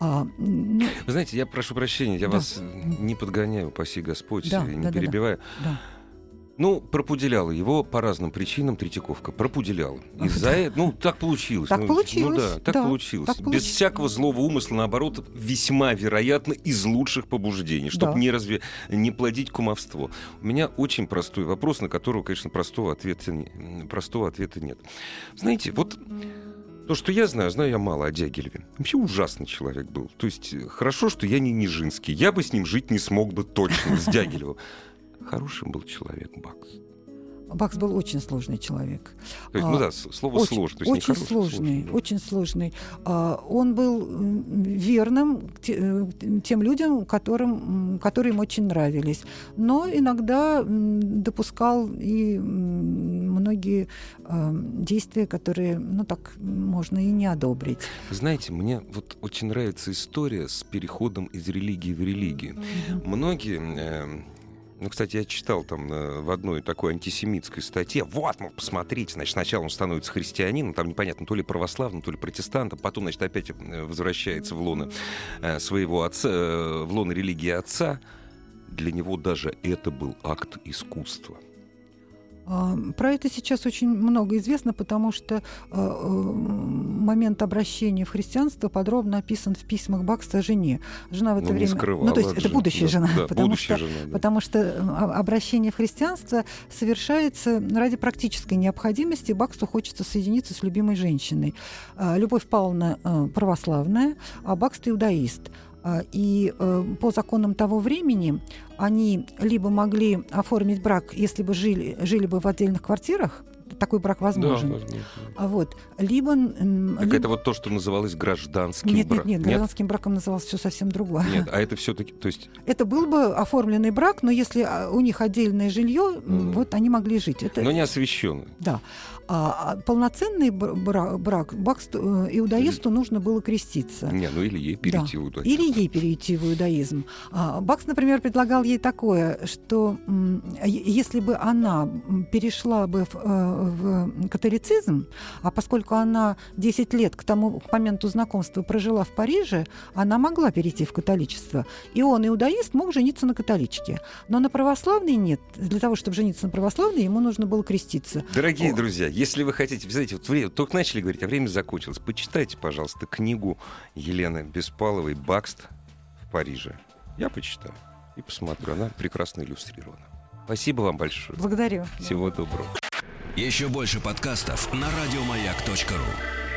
[SPEAKER 2] А,
[SPEAKER 1] ну... Вы знаете, я прошу прощения, я
[SPEAKER 2] Да.
[SPEAKER 1] вас не подгоняю, паси Господь,
[SPEAKER 2] Да,
[SPEAKER 1] не
[SPEAKER 2] да, да, да.
[SPEAKER 1] перебиваю.
[SPEAKER 2] да.
[SPEAKER 1] Ну, пропуделяла его по разным причинам Третьяковка. Пропуделяла. Из-за этого, ну, так получилось.
[SPEAKER 2] Так
[SPEAKER 1] ну,
[SPEAKER 2] получилось,
[SPEAKER 1] Ну да, так
[SPEAKER 2] да,
[SPEAKER 1] получилось.
[SPEAKER 2] так
[SPEAKER 1] Без
[SPEAKER 2] получилось.
[SPEAKER 1] всякого злого умысла, наоборот, весьма вероятно, из лучших побуждений, чтобы
[SPEAKER 2] Да.
[SPEAKER 1] не, разве... не плодить кумовство. У меня очень простой вопрос, на которого, конечно, простого ответа, не- простого ответа нет. Знаете, вот то, что я знаю, знаю я мало о Дягилеве. Вообще ужасный человек был. То есть э, хорошо, что я не Нижинский. Я бы с ним жить не смог бы точно, с [LAUGHS] Дягилевым. Хороший был человек Бакс.
[SPEAKER 2] Бакс был очень сложный человек.
[SPEAKER 1] То есть,
[SPEAKER 2] А,
[SPEAKER 1] ну да, слово
[SPEAKER 2] очень,
[SPEAKER 1] сложно. то есть
[SPEAKER 2] очень
[SPEAKER 1] хороший,
[SPEAKER 2] сложный,
[SPEAKER 1] да.
[SPEAKER 2] очень сложный. А, он был верным э, тем людям, которым, которые им очень нравились. Но иногда допускал и многие э, действия, которые, ну так, можно и не одобрить.
[SPEAKER 1] Знаете, мне вот очень нравится история с переходом из религии в религию. Многие... ну, кстати, я читал там э, в одной такой антисемитской статье. Вот, мол, посмотрите, значит, сначала он становится христианином, там непонятно, то ли православным, то ли протестантом, потом, значит, опять э, возвращается в лоно э, своего отца, э, в лоно религии отца. Для него даже это был акт искусства.
[SPEAKER 2] Про это сейчас очень много известно, потому что э, момент обращения в христианство подробно описан в письмах Бакста жене. Жена в это
[SPEAKER 1] Ну,
[SPEAKER 2] время... ну, то есть это будущая
[SPEAKER 1] Да,
[SPEAKER 2] жена.
[SPEAKER 1] да, [LAUGHS]
[SPEAKER 2] потому
[SPEAKER 1] будущая
[SPEAKER 2] что,
[SPEAKER 1] жена, да.
[SPEAKER 2] потому что э, обращение в христианство совершается ради практической необходимости. Баксту хочется соединиться с любимой женщиной. А, Любовь Павловна э, православная, а Бакст иудаист. А, И э, по законам того времени они либо могли оформить брак, если бы жили, жили бы в отдельных квартирах, такой брак возможен.
[SPEAKER 1] Да, возможно.
[SPEAKER 2] А вот, либо...
[SPEAKER 1] Так
[SPEAKER 2] либо-
[SPEAKER 1] это вот то, что называлось гражданским
[SPEAKER 2] Нет, нет,
[SPEAKER 1] браком.
[SPEAKER 2] нет, гражданским браком называлось все совсем другое.
[SPEAKER 1] Нет, а это все-таки, то есть, [LAUGHS]
[SPEAKER 2] Это был бы оформленный брак, но если а, у них отдельное жилье,
[SPEAKER 1] Мгм.
[SPEAKER 2] вот они могли жить. Это,
[SPEAKER 1] но не освященный.
[SPEAKER 2] Да. А, а полноценный бр- бра- брак, баксту- э, иудаисту нужно было креститься.
[SPEAKER 1] Не, ну или ей перейти в иудаизм.
[SPEAKER 2] Или ей перейти в иудаизм. А, Бакс, например, предлагал ей такое, что если бы она перешла бы в, э, в католицизм, а поскольку она 10 лет к тому к моменту знакомства прожила в Париже, она могла перейти в католичество. И он, иудаист, мог жениться на католичке. Но на православной нет. Для того, чтобы жениться на православной, ему нужно было креститься.
[SPEAKER 1] Дорогие
[SPEAKER 2] О.
[SPEAKER 1] друзья, если вы хотите, вы знаете, вот время, только начали говорить, а время закончилось. Почитайте, пожалуйста, книгу Елены Беспаловой «Бакст в Париже». Я почитаю и посмотрю. Она прекрасно иллюстрирована. Спасибо вам большое.
[SPEAKER 2] Благодарю.
[SPEAKER 1] Всего доброго.
[SPEAKER 3] Еще больше подкастов на радиомаяк.ру.